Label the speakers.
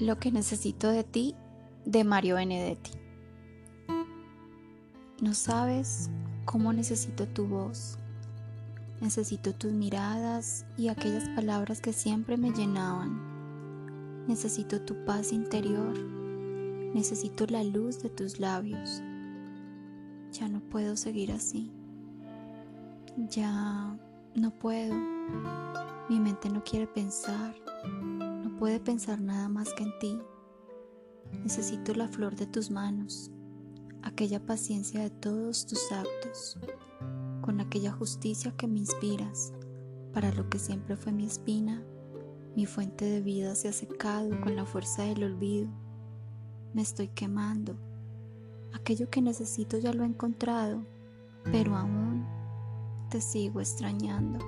Speaker 1: Lo que necesito de ti, de Mario Benedetti. No sabes cómo necesito tu voz. Necesito tus miradas y aquellas palabras que siempre me llenaban. Necesito tu paz interior. Necesito la luz de tus labios. Ya no puedo seguir así. Ya no puedo. Mi mente no quiere pensar puede pensar nada más que en ti. Necesito la flor de tus manos, aquella paciencia de todos tus actos, con aquella justicia que me inspiras, para lo que siempre fue mi espina, mi fuente de vida se ha secado con la fuerza del olvido. Me estoy quemando. Aquello que necesito ya lo he encontrado, pero aún te sigo extrañando.